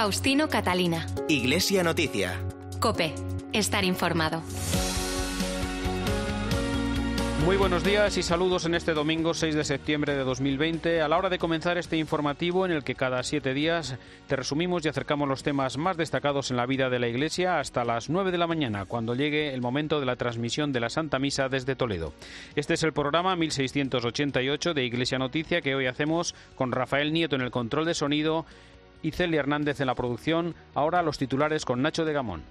Faustino Catalina. Iglesia Noticia. Cope. Estar informado. Muy buenos días y saludos en este domingo 6 de septiembre de 2020, a la hora de comenzar este informativo en el que cada siete días te resumimos y acercamos los temas más destacados en la vida de la Iglesia hasta las 9 de la mañana, cuando llegue el momento de la transmisión de la Santa Misa desde Toledo. Este es el programa 1688 de Iglesia Noticia que hoy hacemos con Rafael Nieto en el control de sonido y Celia Hernández en la producción. Ahora los titulares con Nacho de Gamón.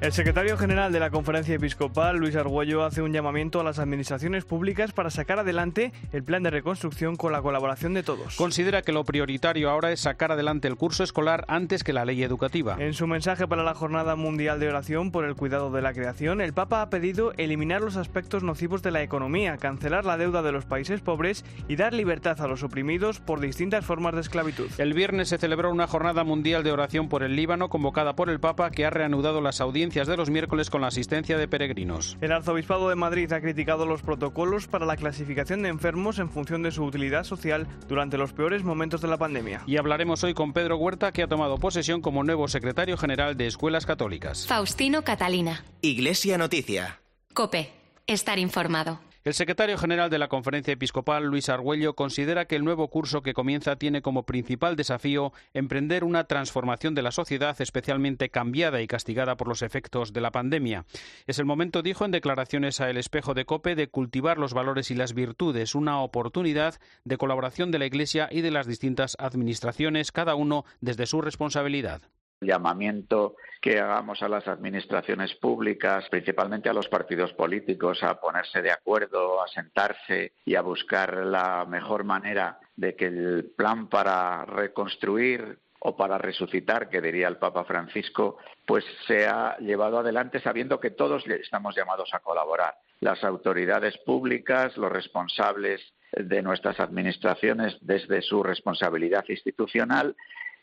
El secretario general de la Conferencia Episcopal, Luis Argüello, hace un llamamiento a las administraciones públicas para sacar adelante el plan de reconstrucción con la colaboración de todos. Considera que lo prioritario ahora es sacar adelante el curso escolar antes que la ley educativa. En su mensaje para la Jornada Mundial de Oración por el Cuidado de la Creación, el Papa ha pedido eliminar los aspectos nocivos de la economía, cancelar la deuda de los países pobres y dar libertad a los oprimidos por distintas formas de esclavitud. El viernes se celebró una Jornada Mundial de Oración por el Líbano convocada por el Papa que ha reanudado las audiencias de los miércoles con la asistencia de peregrinos. El Arzobispado de Madrid ha criticado los protocolos para la clasificación de enfermos en función de su utilidad social durante los peores momentos de la pandemia. Y hablaremos hoy con Pedro Huerta, que ha tomado posesión como nuevo secretario general de Escuelas Católicas. Faustino Catalina. Iglesia Noticia. Cope. Estar informado. El secretario general de la Conferencia Episcopal, Luis Argüello, considera que el nuevo curso que comienza tiene como principal desafío emprender una transformación de la sociedad especialmente cambiada y castigada por los efectos de la pandemia. Es el momento, dijo en declaraciones a El Espejo de Cope, de cultivar los valores y las virtudes, una oportunidad de colaboración de la Iglesia y de las distintas administraciones, cada uno desde su responsabilidad llamamiento que hagamos a las administraciones públicas, principalmente a los partidos políticos, a ponerse de acuerdo, a sentarse y a buscar la mejor manera de que el plan para reconstruir o para resucitar, que diría el Papa Francisco, pues sea llevado adelante sabiendo que todos estamos llamados a colaborar. Las autoridades públicas, los responsables de nuestras administraciones desde su responsabilidad institucional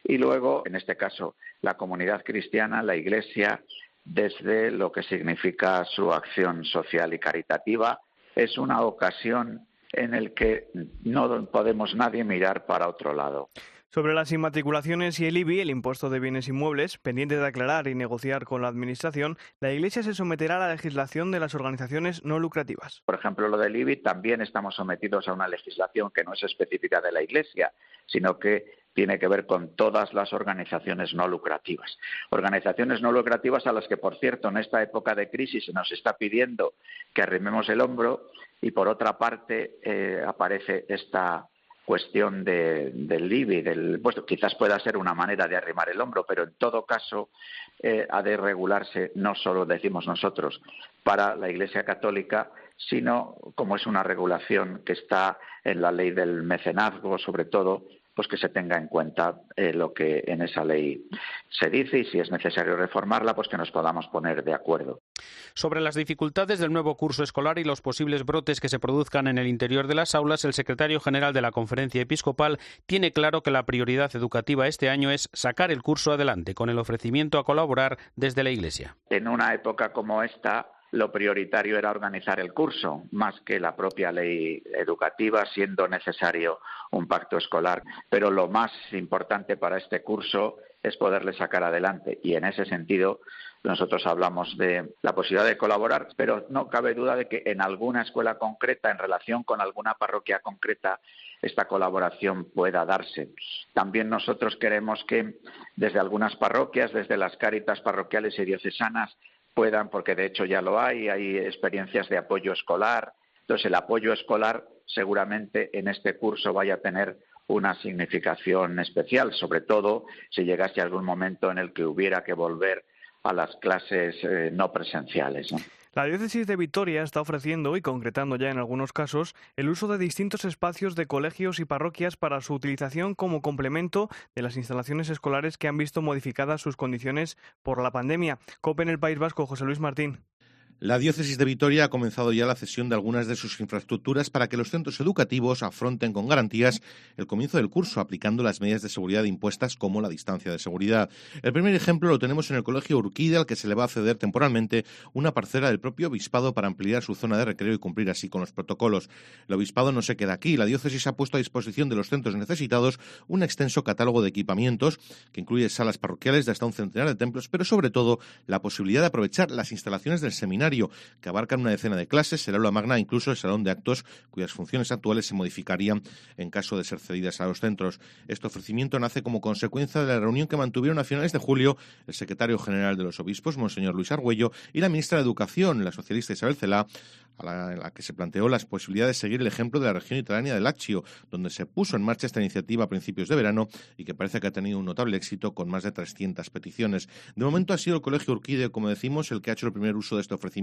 y luego, en este caso, la comunidad cristiana, la Iglesia, desde lo que significa su acción social y caritativa. Es una ocasión en la que no podemos nadie mirar para otro lado. Sobre las inmatriculaciones y el IBI, el impuesto de bienes inmuebles, pendiente de aclarar y negociar con la Administración, la Iglesia se someterá a la legislación de las organizaciones no lucrativas. Por ejemplo, lo del IBI también estamos sometidos a una legislación que no es específica de la Iglesia, sino que tiene que ver con todas las organizaciones no lucrativas. Organizaciones no lucrativas a las que, por cierto, en esta época de crisis se nos está pidiendo que arrimemos el hombro y, por otra parte, eh, aparece esta cuestión del IBI, del impuesto. Quizás pueda ser una manera de arrimar el hombro, pero en todo caso eh, ha de regularse, no solo decimos nosotros, para la Iglesia Católica, sino como es una regulación que está en la ley del mecenazgo, sobre todo, pues que se tenga en cuenta eh, lo que en esa ley se dice y si es necesario reformarla, pues que nos podamos poner de acuerdo. Sobre las dificultades del nuevo curso escolar y los posibles brotes que se produzcan en el interior de las aulas, el secretario general de la Conferencia Episcopal tiene claro que la prioridad educativa este año es sacar el curso adelante con el ofrecimiento a colaborar desde la Iglesia. En una época como esta, lo prioritario era organizar el curso, más que la propia ley educativa, siendo necesario un pacto escolar. Pero lo más importante para este curso es poderle sacar adelante. Y en ese sentido, nosotros hablamos de la posibilidad de colaborar, pero no cabe duda de que en alguna escuela concreta, en relación con alguna parroquia concreta, esta colaboración pueda darse. También nosotros queremos que desde algunas parroquias, desde las cáritas parroquiales y diocesanas, puedan, porque de hecho ya lo hay, hay experiencias de apoyo escolar. Entonces, el apoyo escolar seguramente en este curso vaya a tener una significación especial, sobre todo si llegase algún momento en el que hubiera que volver a las clases eh, no presenciales. La diócesis de Vitoria está ofreciendo y concretando ya en algunos casos el uso de distintos espacios de colegios y parroquias para su utilización como complemento de las instalaciones escolares que han visto modificadas sus condiciones por la pandemia. COPE en el País Vasco, José Luis Martín. La diócesis de Vitoria ha comenzado ya la cesión de algunas de sus infraestructuras para que los centros educativos afronten con garantías el comienzo del curso, aplicando las medidas de seguridad impuestas como la distancia de seguridad. El primer ejemplo lo tenemos en el Colegio Urquide, al que se le va a ceder temporalmente una parcela del propio obispado para ampliar su zona de recreo y cumplir así con los protocolos. El obispado no se queda aquí. La diócesis ha puesto a disposición de los centros necesitados un extenso catálogo de equipamientos que incluye salas parroquiales de hasta un centenar de templos, pero sobre todo la posibilidad de aprovechar las instalaciones del seminario que abarcan una decena de clases, el aula magna, incluso el salón de actos, cuyas funciones actuales se modificarían en caso de ser cedidas a los centros. Este ofrecimiento nace como consecuencia de la reunión que mantuvieron a finales de julio el secretario general de los obispos, Monseñor Luis Argüello, y la ministra de Educación, la socialista Isabel Celá, a la, que se planteó las posibilidades de seguir el ejemplo de la región italiana de Lazio, donde se puso en marcha esta iniciativa a principios de verano y que parece que ha tenido un notable éxito con más de 300 peticiones. De momento ha sido el Colegio Urquide, como decimos, el que ha hecho el primer uso de este ofrecimiento.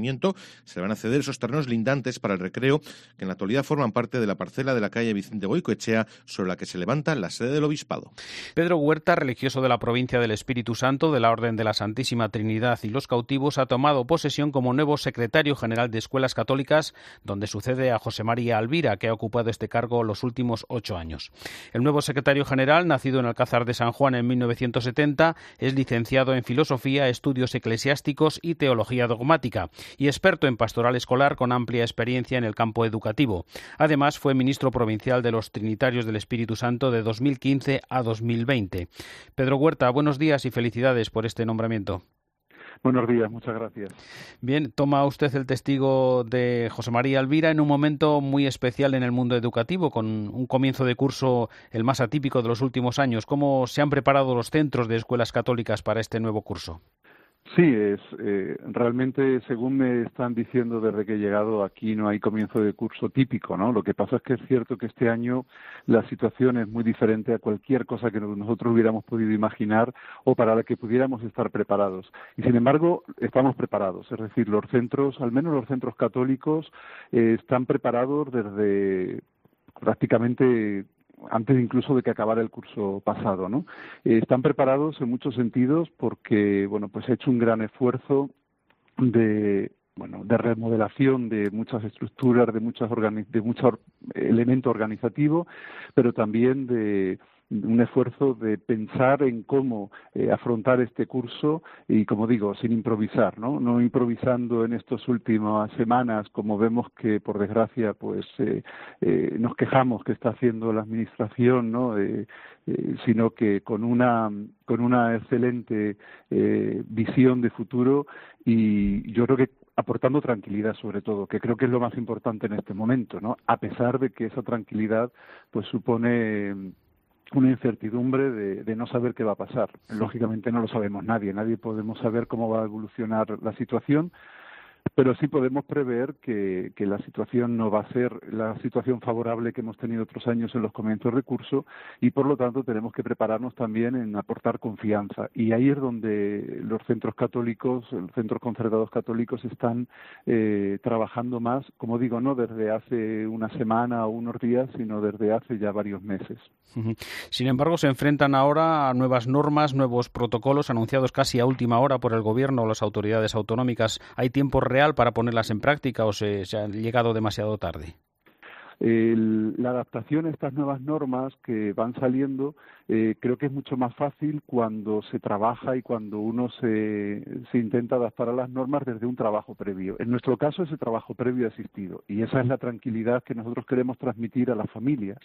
Se van a ceder esos terrenos lindantes para el recreo, que en la actualidad forman parte de la parcela de la calle Vicente Goicoechea, sobre la que se levanta la sede del obispado. Pedro Huerta, religioso de la provincia del Espíritu Santo, de la Orden de la Santísima Trinidad y los cautivos, ha tomado posesión como nuevo secretario general de Escuelas Católicas donde sucede a José María Alvira, que ha ocupado este cargo los últimos ocho años. El nuevo secretario general, nacido en Alcázar de San Juan en 1970, es licenciado en Filosofía, Estudios Eclesiásticos y Teología Dogmática, y experto en pastoral escolar con amplia experiencia en el campo educativo. Además, fue ministro provincial de los Trinitarios del Espíritu Santo de 2015 a 2020. Pedro Huerta, buenos días y felicidades por este nombramiento. Buenos días, muchas gracias. Bien, toma usted el testigo de José María Alvira en un momento muy especial en el mundo educativo, con un comienzo de curso el más atípico de los últimos años. ¿Cómo se han preparado los centros de escuelas católicas para este nuevo curso? Sí, es eh, realmente, según me están diciendo desde que he llegado aquí, no hay comienzo de curso típico, ¿no? Lo que pasa es que es cierto que este año la situación es muy diferente a cualquier cosa que nosotros hubiéramos podido imaginar o para la que pudiéramos estar preparados. Y sin embargo, estamos preparados, es decir, los centros, al menos los centros católicos, eh, están preparados desde prácticamente antes incluso de que acabara el curso pasado, ¿no? Eh, están preparados en muchos sentidos porque, bueno, pues ha hecho un gran esfuerzo de bueno, de remodelación de muchas estructuras, de muchas de mucho elemento organizativo, pero también de un esfuerzo de pensar en cómo eh, afrontar este curso y, como digo, sin improvisar, ¿no? No improvisando en estas últimas semanas, como vemos que, por desgracia, pues eh, eh, nos quejamos que está haciendo la Administración, ¿no? sino que con una con una excelente visión de futuro y yo creo que aportando tranquilidad sobre todo, que creo que es lo más importante en este momento, ¿no? A pesar de que esa tranquilidad pues supone una incertidumbre de, de, no saber qué va a pasar. Lógicamente no lo sabemos nadie, nadie podemos saber cómo va a evolucionar la situación, pero sí podemos prever que, la situación no va a ser la situación favorable que hemos tenido otros años en los comienzos de curso y por lo tanto tenemos que prepararnos también en aportar confianza y ahí es donde los centros católicos, los centros concertados católicos están eh, trabajando más, como digo, no desde hace una semana o unos días, sino desde hace ya varios meses. Sin embargo, se enfrentan ahora a nuevas normas, nuevos protocolos anunciados casi a última hora por el Gobierno o las autoridades autonómicas. ¿Hay tiempo real para ponerlas en práctica o se, se han llegado demasiado tarde? la adaptación a estas nuevas normas que van saliendo eh, creo que es mucho más fácil cuando se trabaja y cuando uno se, intenta adaptar a las normas desde un trabajo previo. En nuestro caso, ese trabajo previo ha existido y esa es la tranquilidad que nosotros queremos transmitir a las familias.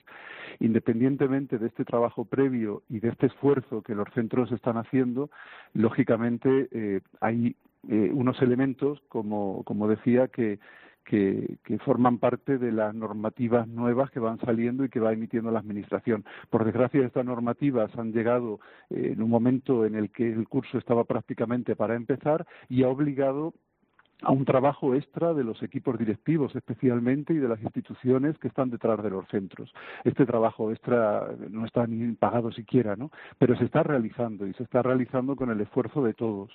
Independientemente de este trabajo previo y de este esfuerzo que los centros están haciendo, lógicamente eh, hay eh, unos elementos, como, como decía, que, que, que, forman parte de las normativas nuevas que van saliendo y que va emitiendo la Administración. Por desgracia, estas normativas han llegado eh, en un momento en el que el curso estaba prácticamente para empezar y ha obligado a un trabajo extra de los equipos directivos especialmente y de las instituciones que están detrás de los centros. Este trabajo extra no está ni pagado siquiera, ¿no? Pero se está realizando y se está realizando con el esfuerzo de todos.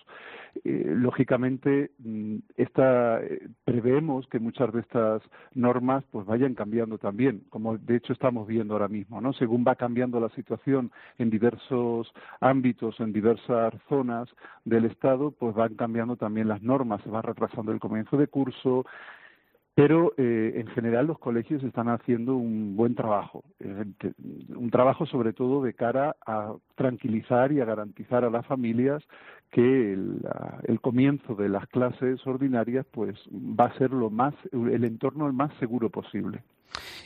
Eh, lógicamente, mm, eh, preveemos que muchas de estas normas pues vayan cambiando también, como de hecho estamos viendo ahora mismo, ¿no? Según va cambiando la situación en diversos ámbitos, en diversas zonas del Estado, pues van cambiando también las normas, se va retrasando retrasando el comienzo de curso, pero eh, en general los colegios están haciendo un buen trabajo, un trabajo sobre todo de cara a tranquilizar y a garantizar a las familias que el, comienzo de las clases ordinarias pues va a ser lo más el entorno el más seguro posible.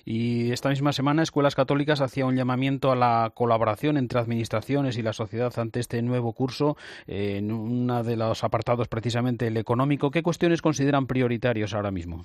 Y esta misma semana Escuelas Católicas hacía un llamamiento a la colaboración entre administraciones y la sociedad ante este nuevo curso, en uno de los apartados precisamente el económico. ¿Qué cuestiones consideran prioritarios ahora mismo?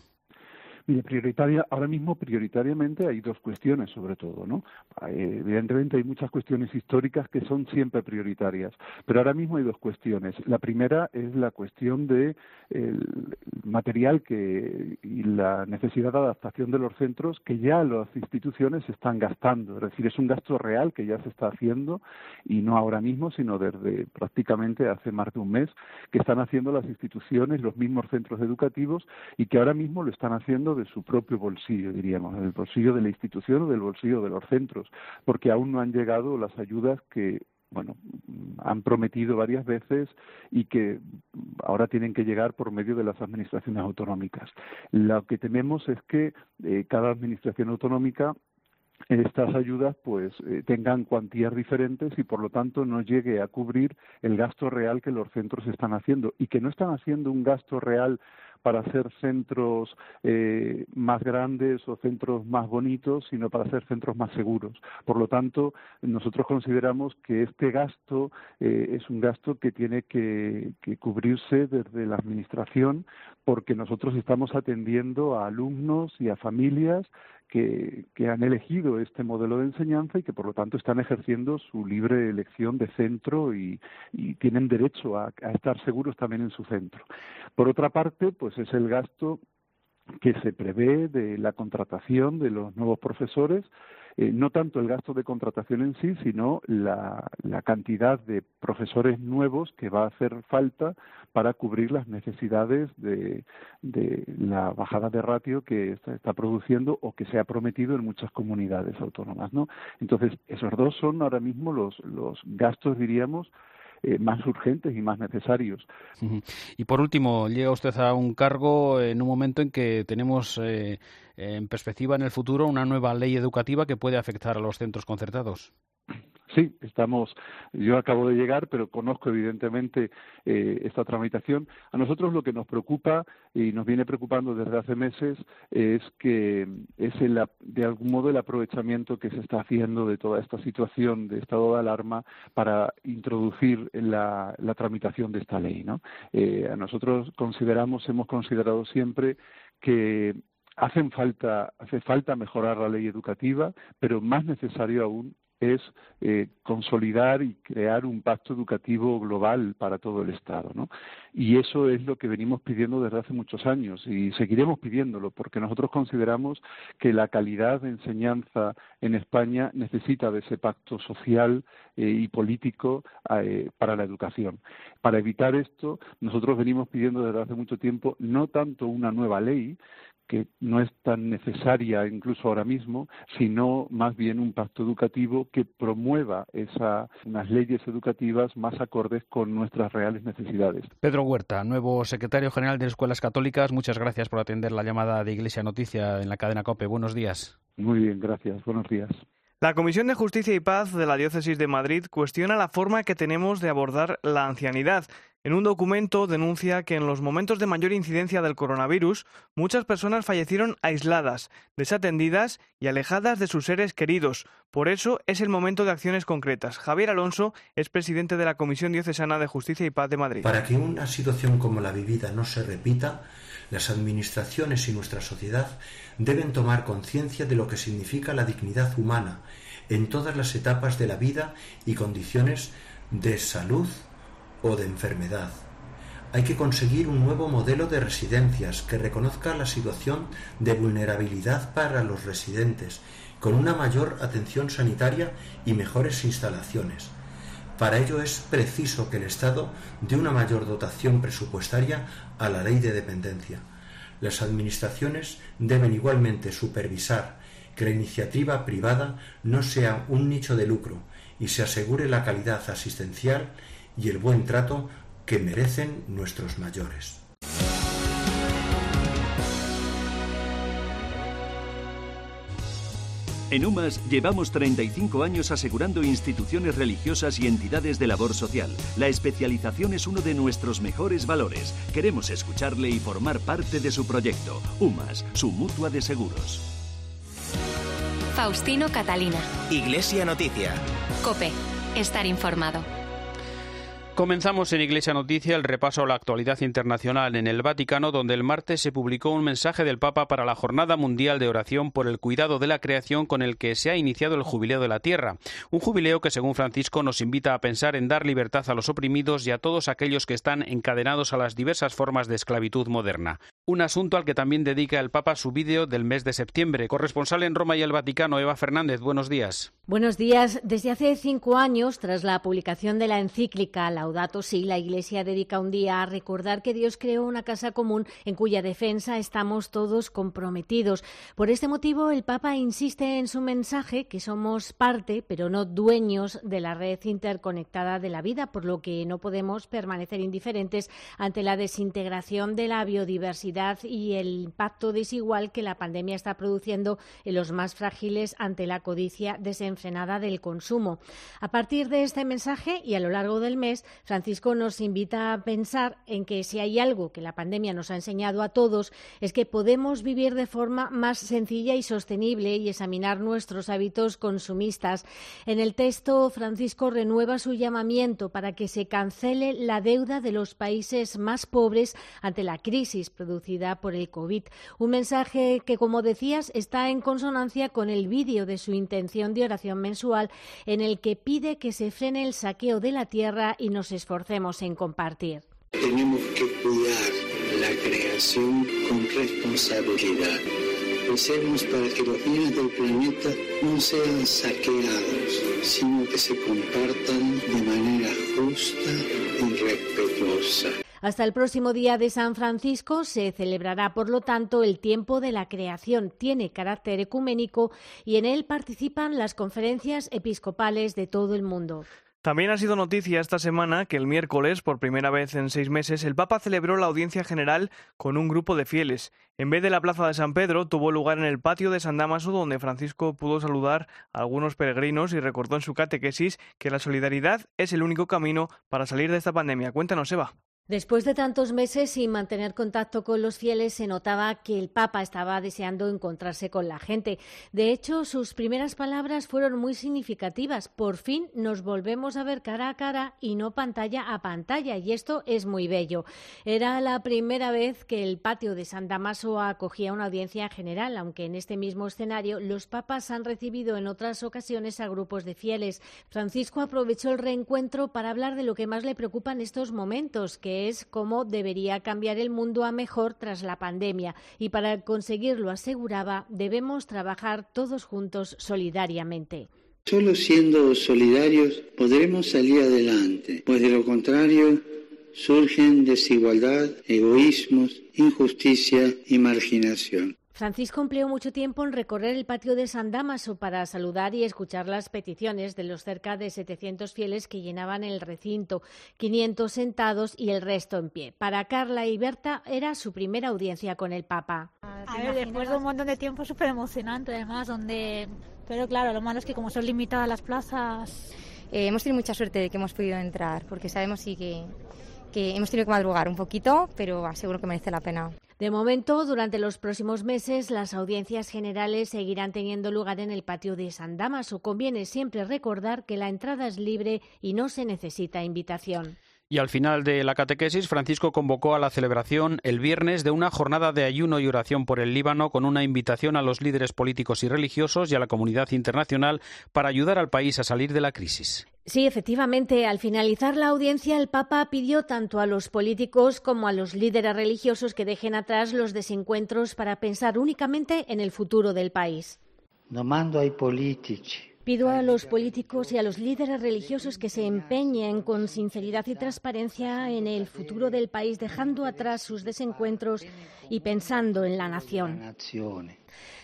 Prioritaria, ahora mismo prioritariamente hay dos cuestiones sobre todo, ¿no? Evidentemente hay muchas cuestiones históricas que son siempre prioritarias, pero ahora mismo hay dos cuestiones. La primera es la cuestión de el material que y la necesidad de adaptación de los centros que ya las instituciones están gastando, es decir, es un gasto real que ya se está haciendo y no ahora mismo, sino desde prácticamente hace más de un mes que están haciendo las instituciones, los mismos centros educativos y que ahora mismo lo están haciendo de su propio bolsillo, diríamos, del bolsillo de la institución o del bolsillo de los centros, porque aún no han llegado las ayudas que bueno, han prometido varias veces y que ahora tienen que llegar por medio de las administraciones autonómicas. Lo que tememos es que eh, cada administración autonómica estas ayudas pues eh, tengan cuantías diferentes y por lo tanto no llegue a cubrir el gasto real que los centros están haciendo y que no están haciendo un gasto real para hacer centros eh, más grandes o centros más bonitos, sino para hacer centros más seguros. Por lo tanto, nosotros consideramos que este gasto eh, es un gasto que tiene que, cubrirse desde la Administración porque nosotros estamos atendiendo a alumnos y a familias que, han elegido este modelo de enseñanza y que por lo tanto están ejerciendo su libre elección de centro y, tienen derecho a, a, estar seguros también en su centro. Por otra parte, pues es el gasto que se prevé de la contratación de los nuevos profesores eh, no tanto el gasto de contratación en sí, sino la, cantidad de profesores nuevos que va a hacer falta para cubrir las necesidades de, la bajada de ratio que está, está, produciendo o que se ha prometido en muchas comunidades autónomas. ¿no? Entonces, esos dos son ahora mismo los, los gastos, diríamos, eh, más urgentes y más necesarios. Y por último, llega usted a un cargo en un momento en que tenemos eh, en perspectiva en el futuro una nueva ley educativa que puede afectar a los centros concertados. Sí, estamos. Yo acabo de llegar, pero conozco evidentemente eh, esta tramitación. A nosotros lo que nos preocupa y nos viene preocupando desde hace meses es que es el, de algún modo el aprovechamiento que se está haciendo de toda esta situación de estado de alarma para introducir la, la tramitación de esta ley. ¿no? Eh, a nosotros consideramos, hemos considerado siempre que hacen falta, hace falta mejorar la ley educativa, pero más necesario aún es eh, consolidar y crear un pacto educativo global para todo el Estado. ¿no? Y eso es lo que venimos pidiendo desde hace muchos años y seguiremos pidiéndolo porque nosotros consideramos que la calidad de enseñanza en España necesita de ese pacto social eh, y político eh, para la educación. Para evitar esto, nosotros venimos pidiendo desde hace mucho tiempo no tanto una nueva ley, que no es tan necesaria incluso ahora mismo, sino más bien un pacto educativo que promueva esa, unas leyes educativas más acordes con nuestras reales necesidades. Pedro Huerta, nuevo secretario general de Escuelas Católicas, muchas gracias por atender la llamada de Iglesia Noticia en la cadena COPE. Buenos días. Muy bien, gracias. Buenos días. La Comisión de Justicia y Paz de la Diócesis de Madrid cuestiona la forma que tenemos de abordar la ancianidad. En un documento denuncia que en los momentos de mayor incidencia del coronavirus, muchas personas fallecieron aisladas, desatendidas y alejadas de sus seres queridos. Por eso es el momento de acciones concretas. Javier Alonso es presidente de la Comisión Diocesana de Justicia y Paz de Madrid. Para que una situación como la vivida no se repita, las administraciones y nuestra sociedad deben tomar conciencia de lo que significa la dignidad humana en todas las etapas de la vida y condiciones de salud o de enfermedad. Hay que conseguir un nuevo modelo de residencias que reconozca la situación de vulnerabilidad para los residentes, con una mayor atención sanitaria y mejores instalaciones. Para ello es preciso que el Estado dé una mayor dotación presupuestaria a la ley de dependencia. Las administraciones deben igualmente supervisar que la iniciativa privada no sea un nicho de lucro y se asegure la calidad asistencial y el buen trato que merecen nuestros mayores. En UMAS llevamos 35 años asegurando instituciones religiosas y entidades de labor social. La especialización es uno de nuestros mejores valores. Queremos escucharle y formar parte de su proyecto. UMAS, su mutua de seguros. Faustino Catalina. Iglesia Noticia. Cope. Estar informado. Comenzamos en Iglesia Noticia el repaso a la actualidad internacional en el Vaticano, donde el martes se publicó un mensaje del Papa para la Jornada Mundial de Oración por el Cuidado de la Creación con el que se ha iniciado el Jubileo de la Tierra. Un jubileo que, según Francisco, nos invita a pensar en dar libertad a los oprimidos y a todos aquellos que están encadenados a las diversas formas de esclavitud moderna. Un asunto al que también dedica el Papa su vídeo del mes de septiembre. Corresponsal en Roma y el Vaticano, Eva Fernández, buenos días. Buenos días. Desde hace cinco años, tras la publicación de la encíclica Laudato Si, la Iglesia dedica un día a recordar que Dios creó una casa común en cuya defensa estamos todos comprometidos. Por este motivo, el Papa insiste en su mensaje que somos parte, pero no dueños de la red interconectada de la vida, por lo que no podemos permanecer indiferentes ante la desintegración de la biodiversidad y el impacto desigual que la pandemia está produciendo en los más frágiles ante la codicia desenfrenada frenada del consumo. A partir de este mensaje y a lo largo del mes, Francisco nos invita a pensar en que si hay algo que la pandemia nos ha enseñado a todos es que podemos vivir de forma más sencilla y sostenible y examinar nuestros hábitos consumistas. En el texto, Francisco renueva su llamamiento para que se cancele la deuda de los países más pobres ante la crisis producida por el COVID. Un mensaje que, como decías, está en consonancia con el vídeo de su intención de oración mensual en el que pide que se frene el saqueo de la tierra y nos esforcemos en compartir. Tenemos que cuidar la creación con responsabilidad. Hacemos para que los bienes del planeta no sean saqueados, sino que se compartan de manera justa y respetuosa. Hasta el próximo día de San Francisco se celebrará, por lo tanto, el tiempo de la creación. Tiene carácter ecuménico y en él participan las conferencias episcopales de todo el mundo. También ha sido noticia esta semana que el miércoles, por primera vez en seis meses, el Papa celebró la audiencia general con un grupo de fieles. En vez de la plaza de San Pedro, tuvo lugar en el patio de San Damaso, donde Francisco pudo saludar a algunos peregrinos y recordó en su catequesis que la solidaridad es el único camino para salir de esta pandemia. Cuéntanos, Eva. Después de tantos meses sin mantener contacto con los fieles, se notaba que el Papa estaba deseando encontrarse con la gente. De hecho, sus primeras palabras fueron muy significativas. Por fin nos volvemos a ver cara a cara y no pantalla a pantalla, y esto es muy bello. Era la primera vez que el patio de San Damaso acogía una audiencia general, aunque en este mismo escenario los papas han recibido en otras ocasiones a grupos de fieles. Francisco aprovechó el reencuentro para hablar de lo que más le preocupa en estos momentos, que es cómo debería cambiar el mundo a mejor tras la pandemia y para conseguirlo, aseguraba, debemos trabajar todos juntos solidariamente. Solo siendo solidarios podremos salir adelante, pues de lo contrario surgen desigualdad, egoísmos, injusticia y marginación. Francisco empleó mucho tiempo en recorrer el patio de San Damaso para saludar y escuchar las peticiones de los cerca de 700 fieles que llenaban el recinto, 500 sentados y el resto en pie. Para Carla y Berta era su primera audiencia con el Papa. A ver, después de un montón de tiempo súper emocionante, además, donde... Pero claro, lo malo es que como son limitadas las plazas... Eh, hemos tenido mucha suerte de que hemos podido entrar, porque sabemos sí que, que hemos tenido que madrugar un poquito, pero aseguro que merece la pena. De momento, durante los próximos meses, las audiencias generales seguirán teniendo lugar en el patio de San Damaso. Conviene siempre recordar que la entrada es libre y no se necesita invitación. Y al final de la catequesis, Francisco convocó a la celebración el viernes de una jornada de ayuno y oración por el Líbano con una invitación a los líderes políticos y religiosos y a la comunidad internacional para ayudar al país a salir de la crisis. Sí, efectivamente, al finalizar la audiencia, el Papa pidió tanto a los políticos como a los líderes religiosos que dejen atrás los desencuentros para pensar únicamente en el futuro del país. Pido a los políticos y a los líderes religiosos que se empeñen con sinceridad y transparencia en el futuro del país, dejando atrás sus desencuentros y pensando en la nación.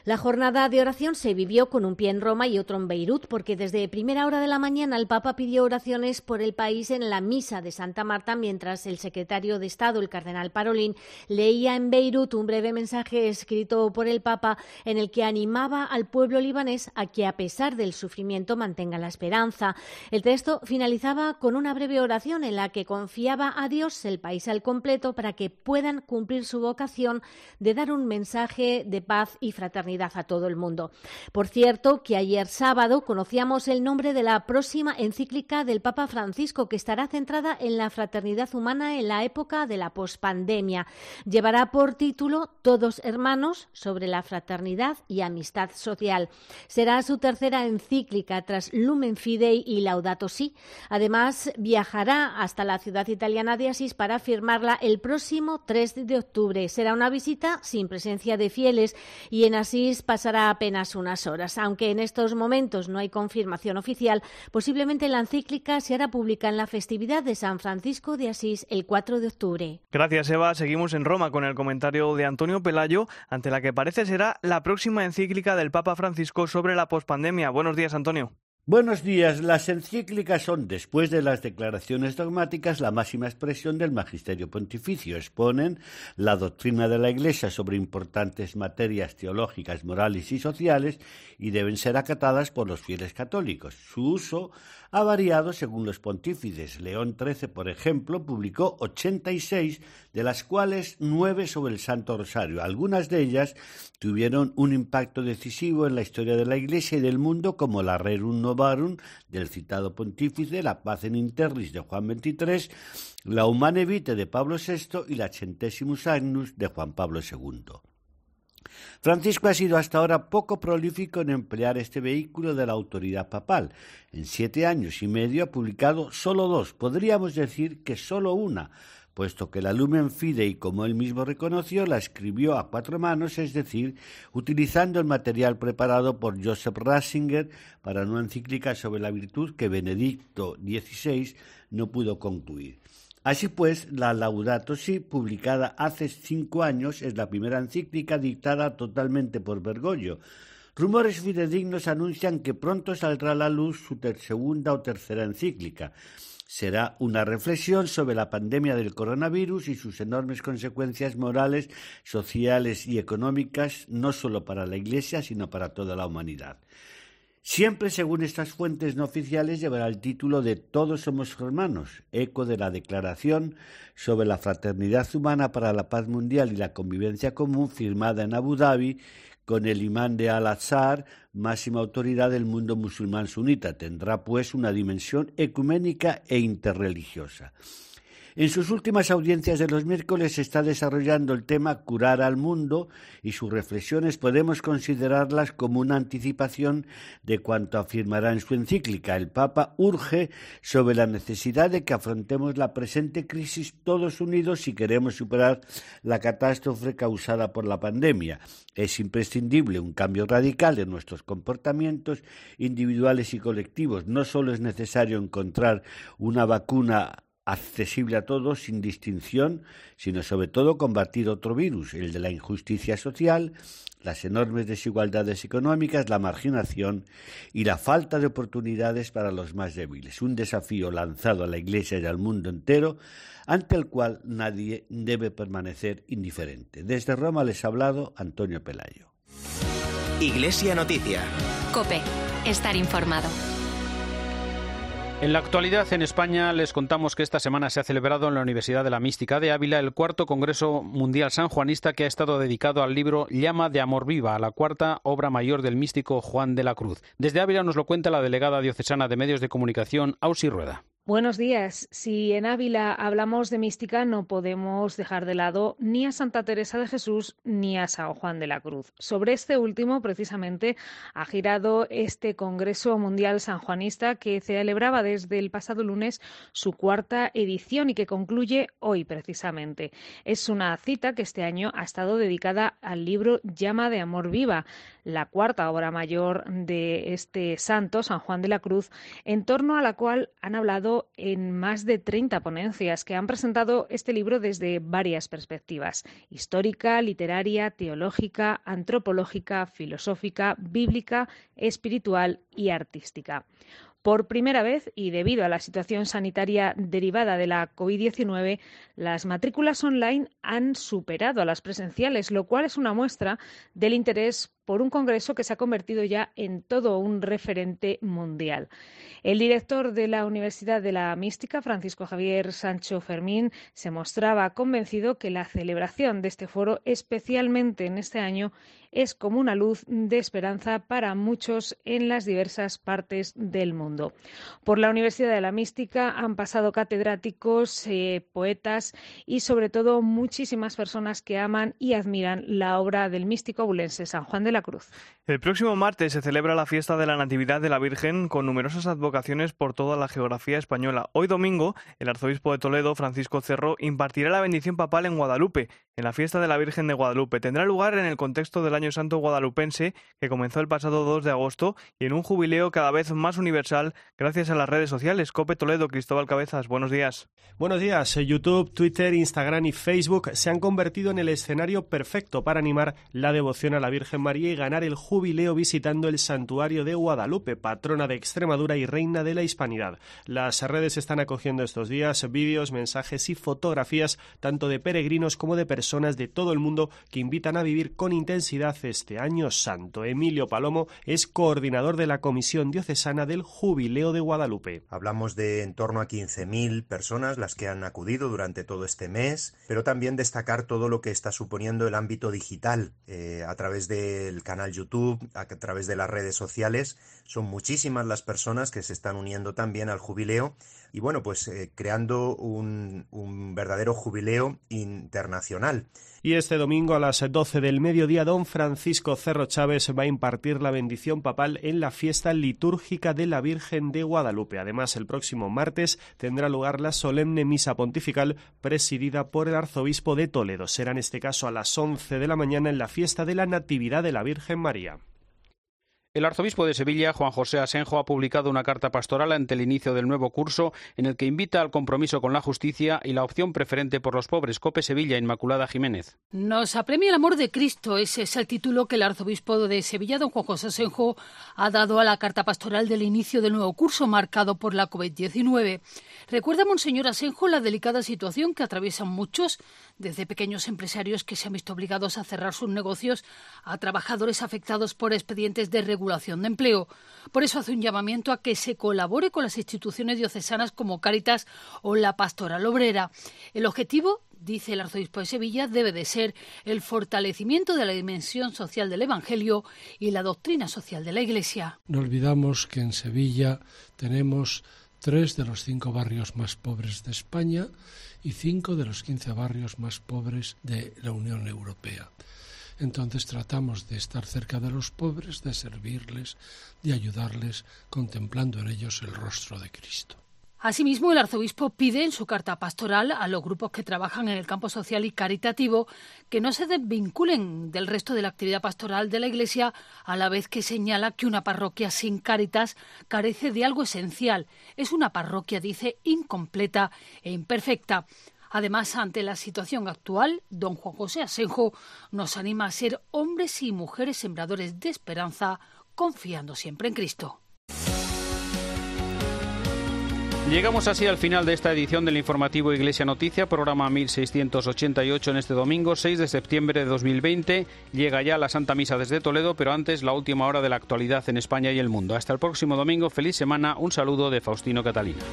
La jornada de oración se vivió con un pie en Roma y otro en Beirut, porque desde primera hora de la mañana el Papa pidió oraciones por el país en la misa de Santa Marta, mientras el secretario de Estado, el cardenal Parolín, leía en Beirut un breve mensaje escrito por el Papa en el que animaba al pueblo libanés a que, a pesar del sufrimiento, mantenga la esperanza. El texto finalizaba con una breve oración en la que confiaba a Dios el país al completo para que puedan cumplir su vocación de dar un mensaje de paz y fraternidad a todo el mundo. Por cierto, que ayer sábado conocíamos el nombre de la próxima encíclica del Papa Francisco, que estará centrada en la fraternidad humana en la época de la pospandemia. Llevará por título Todos hermanos sobre la fraternidad y amistad social. Será su tercera encíclica tras Lumen Fidei y Laudato Si. Además, viajará hasta la ciudad italiana de Asís para firmarla el próximo 3 de octubre. Será una visita sin presencia de fieles y en Asís pasará apenas unas horas. Aunque en estos momentos no hay confirmación oficial, posiblemente la encíclica se hará pública en la festividad de San Francisco de Asís el 4 de octubre. Gracias, Eva. Seguimos en Roma con el comentario de Antonio Pelayo, ante la que parece será la próxima encíclica del Papa Francisco sobre la pospandemia. Buenos días, Antonio. Buenos días. Las encíclicas son, después de las declaraciones dogmáticas, la máxima expresión del magisterio pontificio. Exponen la doctrina de la Iglesia sobre importantes materias teológicas, morales y sociales y deben ser acatadas por los fieles católicos. Su uso ha variado según los pontífices. León XIII, por ejemplo, publicó 86, de las cuales nueve sobre el Santo Rosario. Algunas de ellas tuvieron un impacto decisivo en la historia de la Iglesia y del mundo, como la Rerum Novarum del citado pontífice, la Paz en Interris de Juan XXIII, la Humane Vitae de Pablo VI y la Centesimus Agnus de Juan Pablo II. Francisco ha sido hasta ahora poco prolífico en emplear este vehículo de la autoridad papal. En siete años y medio ha publicado solo dos, podríamos decir que solo una, puesto que la Lumen Fidei, como él mismo reconoció, la escribió a cuatro manos, es decir, utilizando el material preparado por Joseph Ratzinger para una encíclica sobre la virtud que Benedicto XVI no pudo concluir. Así pues, la Laudato Si, publicada hace cinco años, es la primera encíclica dictada totalmente por Bergoglio. Rumores fidedignos anuncian que pronto saldrá a la luz su segunda o tercera encíclica. Será una reflexión sobre la pandemia del coronavirus y sus enormes consecuencias morales, sociales y económicas, no solo para la Iglesia, sino para toda la humanidad. Siempre, según estas fuentes no oficiales, llevará el título de Todos somos hermanos, eco de la Declaración sobre la Fraternidad Humana para la Paz Mundial y la Convivencia Común firmada en Abu Dhabi con el imán de Al-Azhar, máxima autoridad del mundo musulmán sunita. Tendrá, pues, una dimensión ecuménica e interreligiosa. En sus últimas audiencias de los miércoles se está desarrollando el tema Curar al mundo y sus reflexiones podemos considerarlas como una anticipación de cuanto afirmará en su encíclica. El Papa urge sobre la necesidad de que afrontemos la presente crisis todos unidos si queremos superar la catástrofe causada por la pandemia. Es imprescindible un cambio radical en nuestros comportamientos individuales y colectivos. No solo es necesario encontrar una vacuna accesible a todos sin distinción, sino sobre todo combatir otro virus, el de la injusticia social, las enormes desigualdades económicas, la marginación y la falta de oportunidades para los más débiles. Un desafío lanzado a la Iglesia y al mundo entero, ante el cual nadie debe permanecer indiferente. Desde Roma les ha hablado Antonio Pelayo. Iglesia Noticia. Cope. Estar informado. En la actualidad en España les contamos que esta semana se ha celebrado en la Universidad de la Mística de Ávila el cuarto Congreso Mundial Sanjuanista que ha estado dedicado al libro Llama de Amor Viva, la cuarta obra mayor del místico Juan de la Cruz. Desde Ávila nos lo cuenta la delegada diocesana de Medios de Comunicación, Ausi Rueda. Buenos días. Si en Ávila hablamos de mística, no podemos dejar de lado ni a Santa Teresa de Jesús ni a San Juan de la Cruz. Sobre este último, precisamente, ha girado este Congreso Mundial Sanjuanista que celebraba desde el pasado lunes su cuarta edición y que concluye hoy, precisamente. Es una cita que este año ha estado dedicada al libro Llama de Amor Viva. La cuarta obra mayor de este santo, San Juan de la Cruz, en torno a la cual han hablado en más de 30 ponencias que han presentado este libro desde varias perspectivas, histórica, literaria, teológica, antropológica, filosófica, bíblica, espiritual y artística. Por primera vez, y debido a la situación sanitaria derivada de la COVID-19, las matrículas online han superado a las presenciales, lo cual es una muestra del interés por un congreso que se ha convertido ya en todo un referente mundial. El director de la Universidad de la Mística, Francisco Javier Sancho Fermín, se mostraba convencido que la celebración de este foro, especialmente en este año, es como una luz de esperanza para muchos en las diversas partes del mundo. Por la Universidad de la Mística han pasado catedráticos, eh, poetas y sobre todo muchísimas personas que aman y admiran la obra del místico abulense San Juan de la Cruz. El próximo martes se celebra la fiesta de la Natividad de la Virgen con numerosas advocaciones por toda la geografía española. Hoy domingo, el arzobispo de Toledo, Francisco Cerro, impartirá la bendición papal en Guadalupe, en la fiesta de la Virgen de Guadalupe. Tendrá lugar en el contexto del Año Santo Guadalupense, que comenzó el pasado 2 de agosto, y en un jubileo cada vez más universal gracias a las redes sociales. Cope Toledo, Cristóbal Cabezas, buenos días. Buenos días. YouTube, Twitter, Instagram y Facebook se han convertido en el escenario perfecto para animar la devoción a la Virgen María y ganar el visitando el santuario de Guadalupe, patrona de Extremadura y reina de la hispanidad. Las redes están acogiendo estos días vídeos, mensajes y fotografías tanto de peregrinos como de personas de todo el mundo que invitan a vivir con intensidad este año santo. Emilio Palomo es coordinador de la Comisión Diocesana del Jubileo de Guadalupe. Hablamos de en torno a 15.000 personas las que han acudido durante todo este mes, pero también destacar todo lo que está suponiendo el ámbito digital eh, a través del canal YouTube, a través de las redes sociales. Son muchísimas las personas que se están uniendo también al jubileo y bueno, pues eh, creando un, un verdadero jubileo internacional. Y este domingo a las 12 del mediodía, don Francisco Cerro Chávez va a impartir la bendición papal en la fiesta litúrgica de la Virgen de Guadalupe. Además, el próximo martes tendrá lugar la solemne misa pontifical presidida por el arzobispo de Toledo. Será en este caso a las 11 de la mañana en la fiesta de la Natividad de la Virgen María. El arzobispo de Sevilla, Juan José Asenjo, ha publicado una carta pastoral ante el inicio del nuevo curso en el que invita al compromiso con la justicia y la opción preferente por los pobres. Cope Sevilla, Inmaculada Jiménez. Nos apremia el amor de Cristo. Ese es el título que el arzobispo de Sevilla, don Juan José Asenjo, ha dado a la carta pastoral del inicio del nuevo curso marcado por la COVID-19. Recuerda, Monseñor Asenjo, la delicada situación que atraviesan muchos, desde pequeños empresarios que se han visto obligados a cerrar sus negocios a trabajadores afectados por expedientes de de empleo. Por eso hace un llamamiento a que se colabore con las instituciones diocesanas como Cáritas o la Pastoral Obrera. El objetivo dice el arzobispo de Sevilla, debe de ser el fortalecimiento de la dimensión social del Evangelio y la doctrina social de la Iglesia. No olvidamos que en Sevilla tenemos tres de los cinco barrios más pobres de España y cinco de los quince barrios más pobres de la Unión Europea. Entonces tratamos de estar cerca de los pobres, de servirles, de ayudarles, contemplando en ellos el rostro de Cristo. Asimismo, el arzobispo pide en su carta pastoral a los grupos que trabajan en el campo social y caritativo que no se desvinculen del resto de la actividad pastoral de la Iglesia, a la vez que señala que una parroquia sin caritas carece de algo esencial. Es una parroquia, dice, incompleta e imperfecta. Además, ante la situación actual, don Juan José Asenjo nos anima a ser hombres y mujeres sembradores de esperanza, confiando siempre en Cristo. Llegamos así al final de esta edición del informativo Iglesia Noticia, programa 1688 en este domingo 6 de septiembre de 2020. Llega ya la Santa Misa desde Toledo, pero antes la última hora de la actualidad en España y el mundo. Hasta el próximo domingo, feliz semana, un saludo de Faustino Catalina.